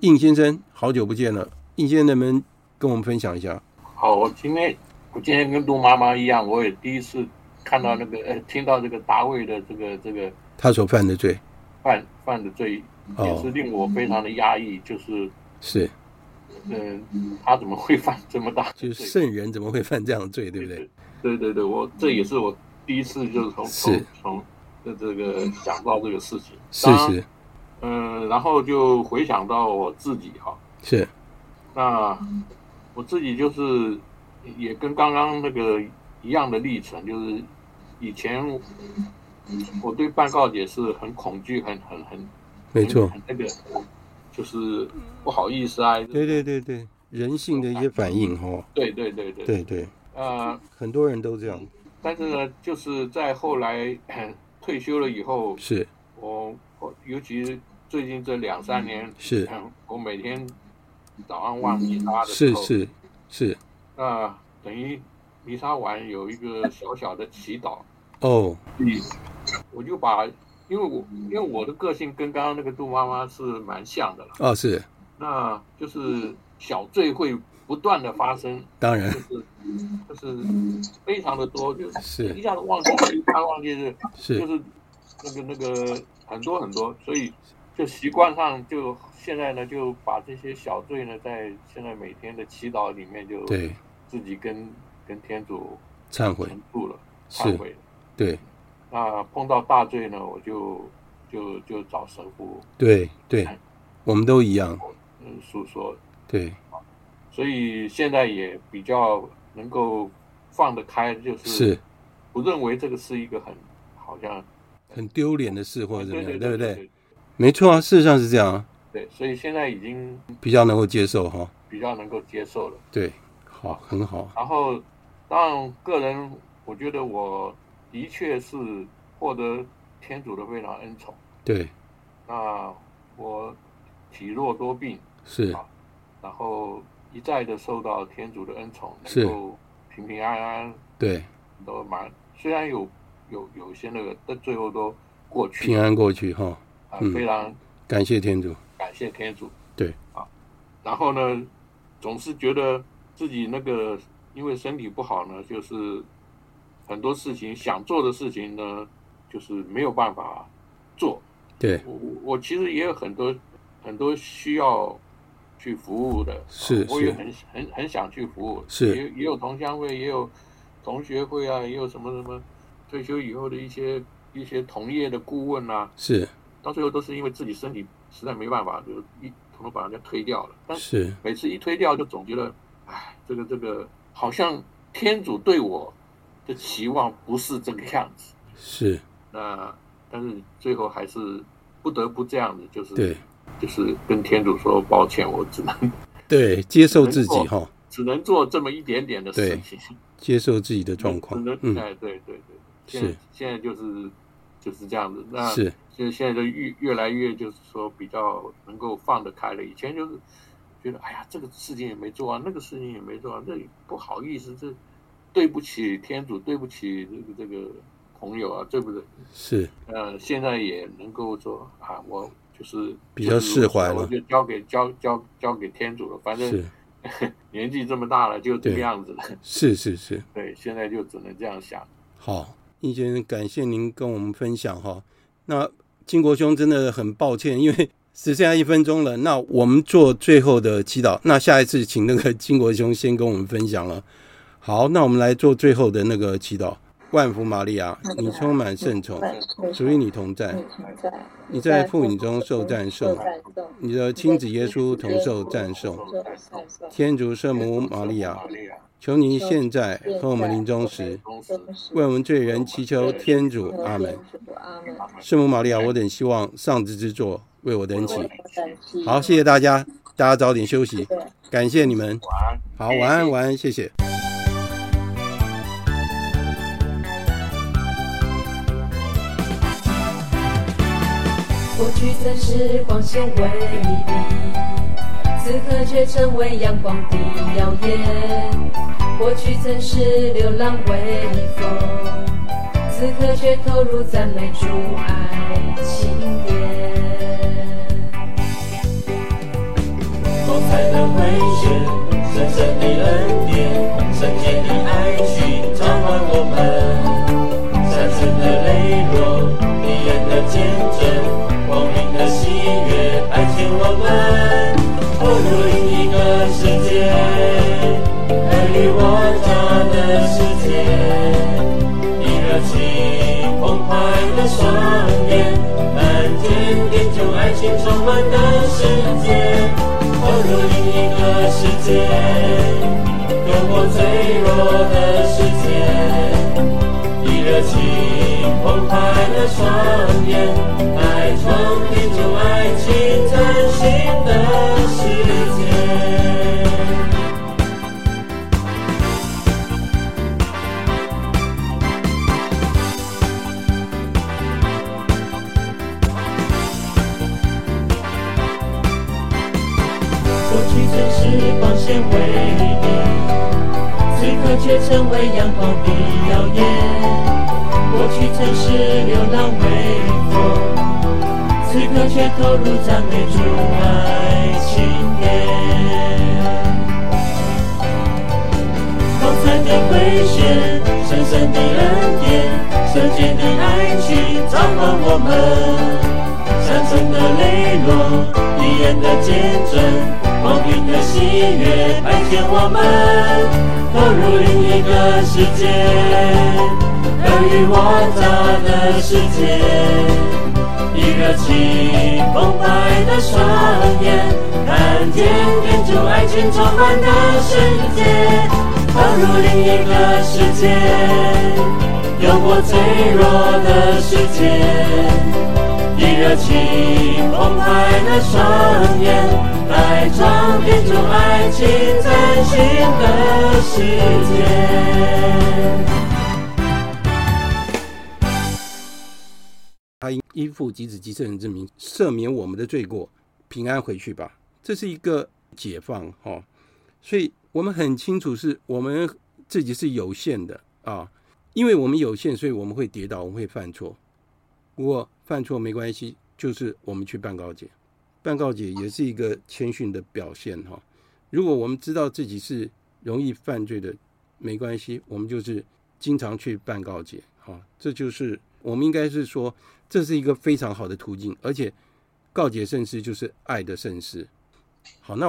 应先生，好久不见了，应先生能不能跟我们分享一下？好，我今天我今天跟杜妈妈一样，我也第一次看到那个呃听到这个大卫的这个这个他所犯的罪，犯犯的罪。也是令我非常的压抑，就是是，嗯，他怎么会犯这么大？就是圣人怎么会犯这样的罪，对不对？对对对，我这也是我第一次就是从从从这这个想到这个事情，是是，嗯，然后就回想到我自己哈，是，那我自己就是也跟刚刚那个一样的历程，就是以前我对办告解是很恐惧，很很很。没错，那个就是不好意思啊。对对对对，人性的一些反应哈。对对对对对对。呃，很多人都这样。但是呢，就是在后来 (clears throat) 退休了以后，是我尤其最近这两三年，是我每天早上望弥撒的时候，是是是。那等于弥撒完有一个小小的祈祷。哦。嗯，我就把。因为我因为我的个性跟刚刚那个杜妈妈是蛮像的了哦，是，那就是小罪会不断的发生，当然就是就是非常的多，就是一下子忘记，一下忘记是是。就是那个那个很多很多，所以就习惯上就现在呢就把这些小罪呢在现在每天的祈祷里面就对。自己跟跟天主忏悔住了，忏悔，对。那碰到大罪呢，我就就就找神父。对对，我们都一样。嗯，诉说。对。所以现在也比较能够放得开，就是不认为这个是一个很好像很丢脸的事或者怎么样，对，不对？没错啊，事实上是这样啊。对，所以现在已经比较能够接受哈。比较能够接受了。对，好，很好。然后，当然，个人我觉得我。的确是获得天主的非常恩宠。对，那我体弱多病是，然后一再的受到天主的恩宠，能够平平安安，对，都蛮虽然有有有一些那个，但最后都过去，平安过去哈。啊，非常感谢天主，感谢天主。对啊，然后呢，总是觉得自己那个因为身体不好呢，就是很多事情想做的事情呢，就是没有办法做。对，我我其实也有很多很多需要去服务的，是，啊、我也很很很想去服务，是，也也有同乡会，也有同学会啊，也有什么什么退休以后的一些一些同业的顾问啊，是，到最后都是因为自己身体实在没办法，就一统统把人家推掉了。但是。每次一推掉，就总觉得，哎，这个这个好像天主对我的期望不是这个样子，是，那。但是最后还是不得不这样子，就是对，就是跟天主说抱歉，我只能对接受自己哈，只能做这么一点点的事情，(laughs) 接受自己的状况。嗯，哎，对对对，现在现在就是就是这样子。那是，就现在就越越来越就是说比较能够放得开了。以前就是觉得哎呀，这个事情也没做啊，那个事情也没做啊，这不好意思，这对不起天主，对不起这个这个。朋友啊，对不对？是，呃，现在也能够说啊，我就是比较释怀了，就交给交交交给天主了。反正 (laughs) 年纪这么大了，就这个样子了。(laughs) 是是是，对，现在就只能这样想。好，易先生，感谢您跟我们分享哈。那金国兄真的很抱歉，因为只剩下一分钟了。那我们做最后的祈祷。那下一次请那个金国兄先跟我们分享了。好，那我们来做最后的那个祈祷。万福玛利亚，你充满圣宠，属于你同在。你在妇女中受赞颂，你的亲子耶稣同受赞颂。天主圣母玛利亚，求您现在和我们临终时，为我们罪人祈求天主。阿门。圣母玛利亚，我等希望上智之作为我等祈。好，谢谢大家，大家早点休息，感谢你们。好，晚安，晚安，谢谢。过去曾是光鲜辉丽，此刻却成为阳光的耀眼。过去曾是流浪微风，此刻却投入赞美主爱情殿。光彩的辉旋，神圣的恩典，圣洁的爱情召唤我们，山城的磊落，敌人的坚。我诈的世界，以热情澎湃的双眼，漫天点救爱情充满的世界。投入另一个世界，救我脆弱的世界，以热情澎湃的双眼，世界，尔虞我诈的世界，以热情澎湃的双眼，看见点救爱情充满的世界。投入另一个世界，有我脆弱的世界，以热情澎湃的双眼。爱装点出爱情崭新的世界。他应依父及子及圣人之名赦免我们的罪过，平安回去吧。这是一个解放哈、哦，所以我们很清楚是我们自己是有限的啊，因为我们有限，所以我们会跌倒，我们会犯错。不过犯错没关系，就是我们去办告解，办告解也是一个谦逊的表现哈。如果我们知道自己是容易犯罪的，没关系，我们就是经常去办告解哈。这就是我们应该是说，这是一个非常好的途径，而且告解圣事就是爱的圣事。好，那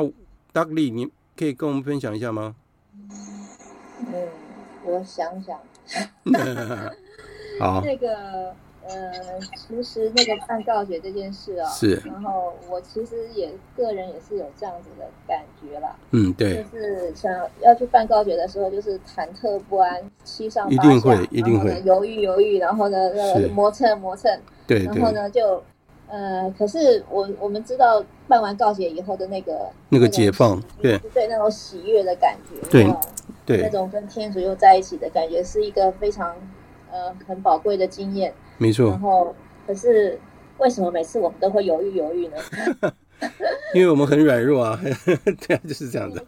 Dudley 你可以跟我们分享一下吗？嗯，我想想。(laughs) (laughs) 好。那个呃，其实那个办告解这件事啊、哦，是。然后我其实也个人也是有这样子的感觉啦。嗯，对。就是想要去办告解的时候，就是忐忑不安，七上八下，一定会，一定会。犹豫犹豫，然后呢，那个磨蹭磨蹭。对。然后呢，就呃，可是我我们知道办完告解以后的那个那个解放，对对，那种喜悦的感觉，对。对，那种跟天主又在一起的感觉，是一个非常呃很宝贵的经验。没错。然后，可是为什么每次我们都会犹豫犹豫呢？(laughs) 因为我们很软弱啊，(laughs) 对啊，就是这样子。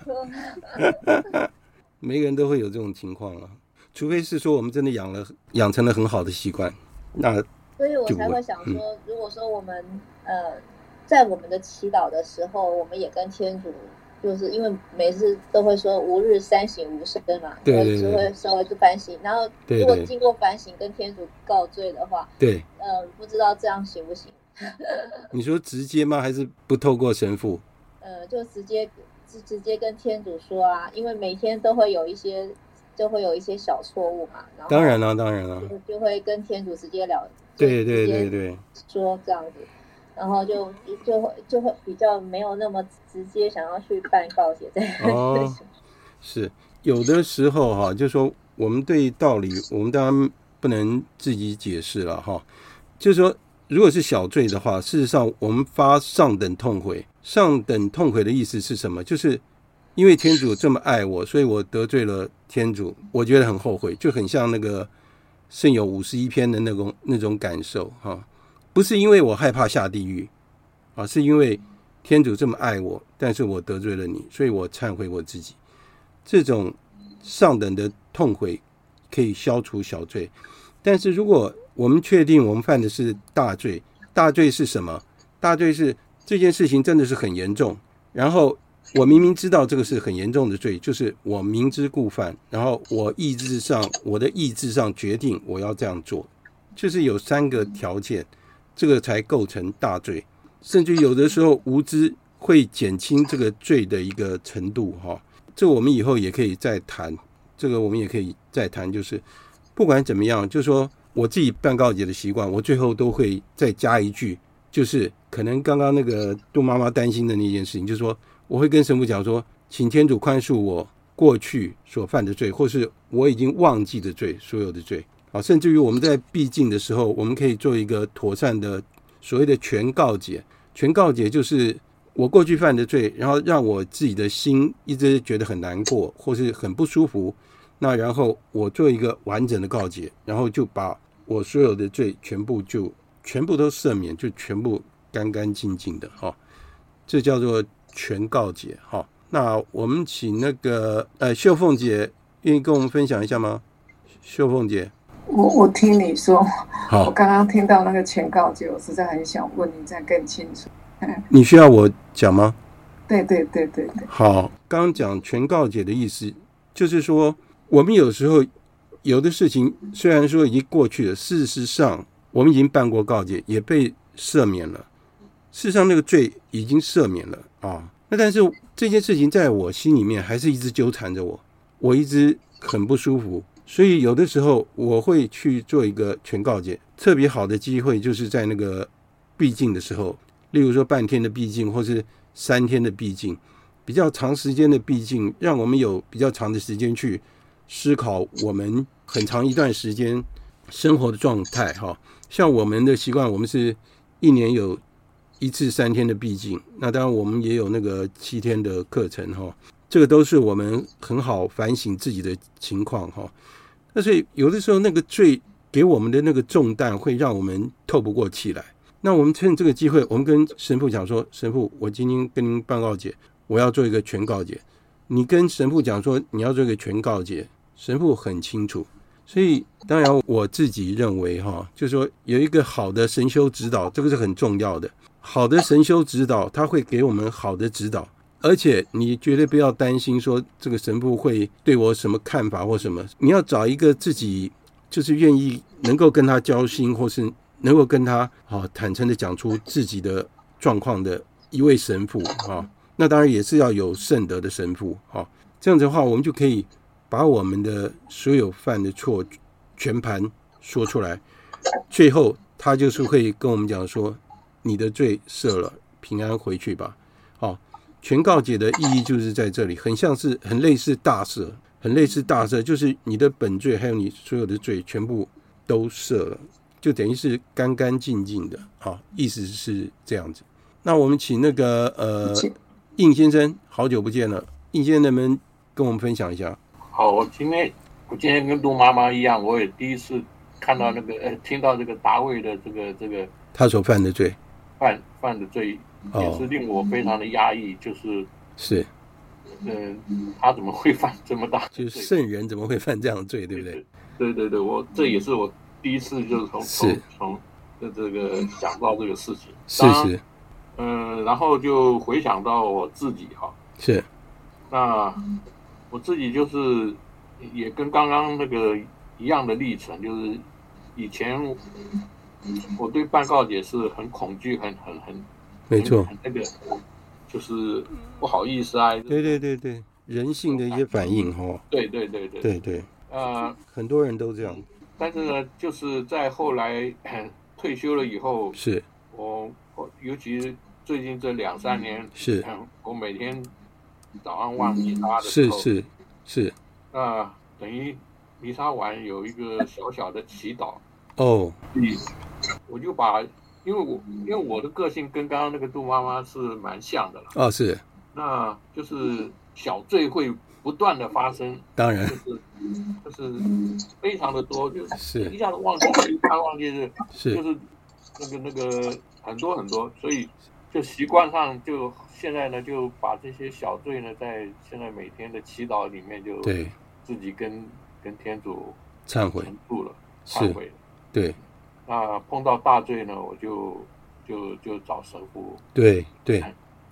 每个人都会有这种情况啊，除非是说我们真的养了养成了很好的习惯，那所以我才会想说，嗯、如果说我们呃在我们的祈祷的时候，我们也跟天主。就是因为每次都会说吾日三省吾身嘛，对对对，就会稍微去反省，然后如果经过反省跟天主告罪的话，对，呃，不知道这样行不行？(laughs) 你说直接吗？还是不透过神父？呃，就直接直直接跟天主说啊，因为每天都会有一些，就会有一些小错误嘛。然后当然了，当然了，就会跟天主直接聊，对对对对，说这样子。然后就就会就会比较没有那么直接想要去办告解这样。哦，(laughs) 是有的时候哈，就是说我们对道理，我们当然不能自己解释了哈。就是说，如果是小罪的话，事实上我们发上等痛悔。上等痛悔的意思是什么？就是因为天主这么爱我，所以我得罪了天主，我觉得很后悔，就很像那个圣咏五十一篇的那种那种感受哈。不是因为我害怕下地狱，啊，是因为天主这么爱我，但是我得罪了你，所以我忏悔我自己。这种上等的痛悔可以消除小罪，但是如果我们确定我们犯的是大罪，大罪是什么？大罪是这件事情真的是很严重，然后我明明知道这个是很严重的罪，就是我明知故犯，然后我意志上，我的意志上决定我要这样做，就是有三个条件。这个才构成大罪，甚至有的时候无知会减轻这个罪的一个程度，哈。这我们以后也可以再谈，这个我们也可以再谈。就是不管怎么样，就说我自己办告解的习惯，我最后都会再加一句，就是可能刚刚那个杜妈妈担心的那件事情，就是说我会跟神父讲说，请天主宽恕我过去所犯的罪，或是我已经忘记的罪，所有的罪。啊，甚至于我们在必境的时候，我们可以做一个妥善的所谓的全告解。全告解就是我过去犯的罪，然后让我自己的心一直觉得很难过，或是很不舒服。那然后我做一个完整的告解，然后就把我所有的罪全部就全部都赦免，就全部干干净净的哈。这叫做全告解哈。那我们请那个呃秀凤姐愿意跟我们分享一下吗？秀凤姐。我我听你说，好，我刚刚听到那个全告解，我实在很想问你再更清楚。你需要我讲吗？对对对对对。好，刚刚讲全告解的意思，就是说我们有时候有的事情虽然说已经过去了，事实上我们已经办过告解，也被赦免了。事实上那个罪已经赦免了啊，那但是这件事情在我心里面还是一直纠缠着我，我一直很不舒服。所以有的时候我会去做一个全告解，特别好的机会就是在那个闭境的时候，例如说半天的闭境，或是三天的闭境，比较长时间的闭境，让我们有比较长的时间去思考我们很长一段时间生活的状态。哈，像我们的习惯，我们是一年有一次三天的闭境，那当然我们也有那个七天的课程。哈，这个都是我们很好反省自己的情况。哈。那所以有的时候那个罪给我们的那个重担会让我们透不过气来。那我们趁这个机会，我们跟神父讲说：“神父，我今天跟您办告解，我要做一个全告解。”你跟神父讲说你要做一个全告解，神父很清楚，所以当然我自己认为哈，就是说有一个好的神修指导，这个是很重要的。好的神修指导，他会给我们好的指导，而且你绝对不要担心说这个神父会对我什么看法或什么。你要找一个自己就是愿意能够跟他交心，或是能够跟他好坦诚的讲出自己的状况的一位神父啊。那当然也是要有圣德的神父啊。这样子的话，我们就可以把我们的所有犯的错全盘说出来，最后他就是会跟我们讲说：“你的罪赦了，平安回去吧。”好，全告解的意义就是在这里，很像是很类似大赦，很类似大赦，就是你的本罪还有你所有的罪全部都赦了，就等于是干干净净的。好，意思是这样子。那我们请那个呃应先生，好久不见了，应先生能不能？跟我们分享一下。好，我今天我今天跟杜妈妈一样，我也第一次看到那个呃，听到这个大卫的这个这个他所犯的罪，犯犯的罪也是令我非常的压抑，就是是，嗯，他怎么会犯这么大？就是圣人怎么会犯这样的罪，对不对？对对对，我这也是我第一次就是从从从这这个想到这个事情，是是，嗯，然后就回想到我自己哈，是，那。我自己就是也跟刚刚那个一样的历程，就是以前我对办告解是很恐惧，很很很，没错，那个就是不好意思啊。对对对对，人性的一些反应哈。对对对对对对，呃，很多人都这样。但是呢，就是在后来 (coughs) 退休了以后，是我我尤其最近这两三年，是我每天。早上望弥撒的时候，是是是，那等于弥撒完有一个小小的祈祷哦。嗯，我就把，因为我因为我的个性跟刚刚那个杜妈妈是蛮像的了。哦，是。那就是小罪会不断的发生，当然，就是就是非常的多，就是一下子忘记，一下忘记是是，就是那个那个很多很多，所以就习惯上就。现在呢，就把这些小罪呢，在现在每天的祈祷里面，就对自己跟跟天主忏悔住了，忏悔。对，那碰到大罪呢，我就就就找神父。对对，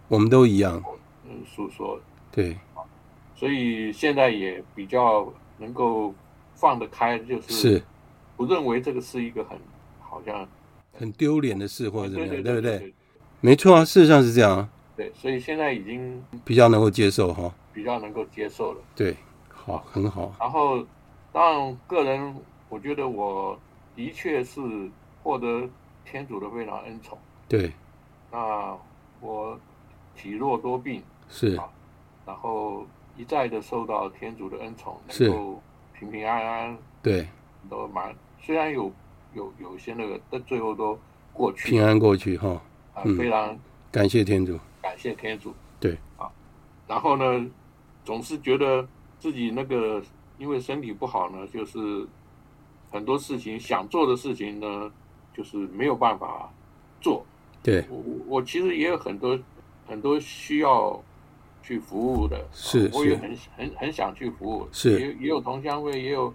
我们都一样。嗯，诉说。对。所以现在也比较能够放得开，就是不认为这个是一个很好像很丢脸的事，或者怎么样，对不对？没错啊，事实上是这样啊。对，所以现在已经比较能够接受哈，比较能够接受了。对，好，很好。然后，当然，个人我觉得我的确是获得天主的非常恩宠。对，那我体弱多病是，然后一再的受到天主的恩宠，能够平平安安。对，都蛮虽然有有有一些那个，但最后都过去，平安过去哈。啊，非常感谢天主。感谢天主，对啊，然后呢，总是觉得自己那个因为身体不好呢，就是很多事情想做的事情呢，就是没有办法做。对，我我其实也有很多很多需要去服务的，是，我也很很很想去服务，是，也也有同乡会，也有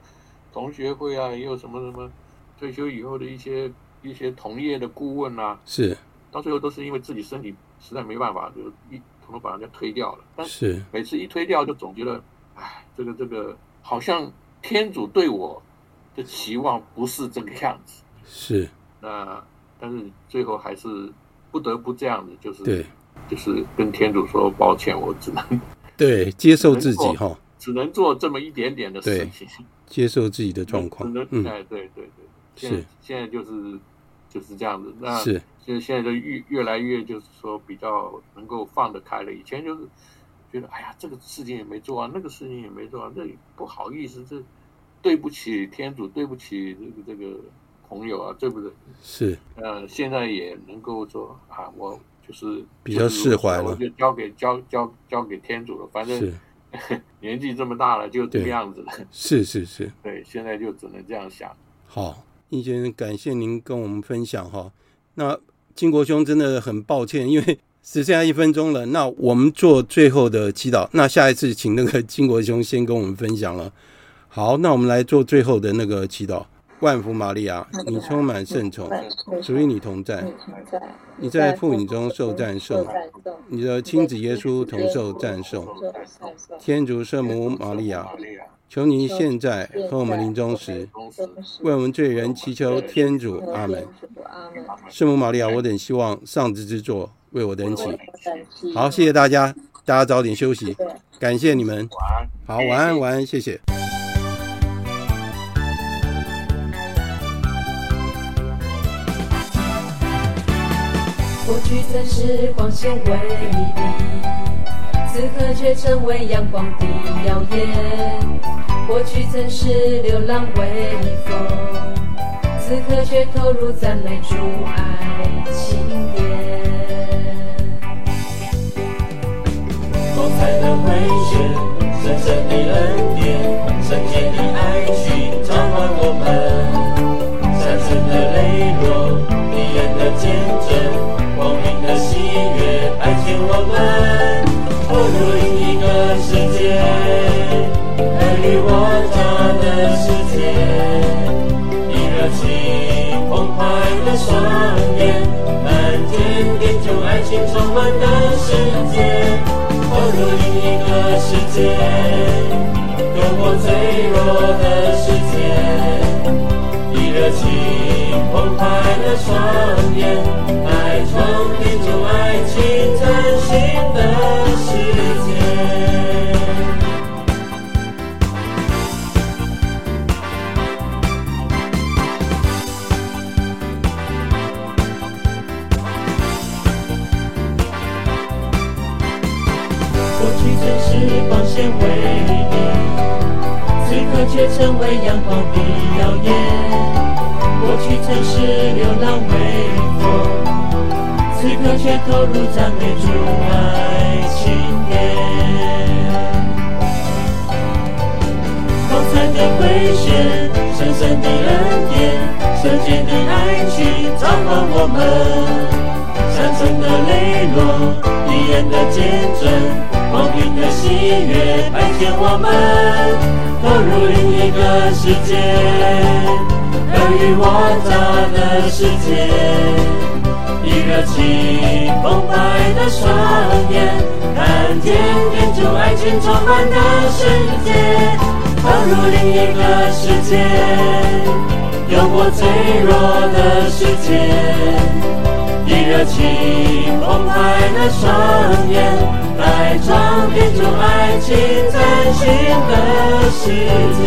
同学会啊，也有什么什么退休以后的一些一些同业的顾问啊，是，到最后都是因为自己身体。实在没办法，就一统统把人家推掉了。但是每次一推掉，就总觉得，哎，这个这个好像天主对我的期望不是这个样子。是。那但是最后还是不得不这样子，就是对，就是跟天主说抱歉，我只能对接受自己哈，只能做这么一点点的事情，接受自己的状况。嗯，哎，对对对，是现在就是就是这样子。那是。就现在就越越来越就是说比较能够放得开了。以前就是觉得哎呀，这个事情也没做啊，那个事情也没做啊，那不好意思，这对不起天主，对不起这个这个朋友啊，对不对？是。呃，现在也能够说啊，我就是比较释怀了，我就交给交交交给天主了。反正 (laughs) 年纪这么大了，就这个样子了。(laughs) 是是是。对，现在就只能这样想。好，易先生，感谢您跟我们分享哈。那。金国兄真的很抱歉，因为只剩下一分钟了。那我们做最后的祈祷。那下一次请那个金国兄先跟我们分享了。好，那我们来做最后的那个祈祷。万福玛利亚，你充满圣宠，属于你同在。你在妇女中受赞颂，你的亲子耶稣同受赞颂。天主圣母玛利亚，求您现在和我们临终时，为我们罪人祈求天主。阿门。圣母玛利亚，我等希望上智之作为我等起。好，谢谢大家，大家早点休息，感谢你们。好，晚安，晚安，谢谢。过去曾是光鲜辉丽，此刻却成为阳光的耀眼。过去曾是流浪微风，此刻却投入赞美主爱情殿。光彩的回旋，神圣的恩典，圣洁的我们的世界。步入另一个世界，多么脆弱的世界，以热情澎湃的双眼。爱闯进这爱情的阳光的耀眼。过去曾是流浪为风，此刻却投入赞美主爱情殿。光彩的辉显，神圣的恩典，圣洁的爱情召唤我们。山村的泪落，敌人的见证，光明的喜悦，白天我们。投入另一个世界，尔虞我诈的世界，以热情澎湃的双眼，看见天主爱情充满的世界。投入另一个世界，有我脆弱的世界，以热情澎湃的双眼。来装点这爱情崭新的世界。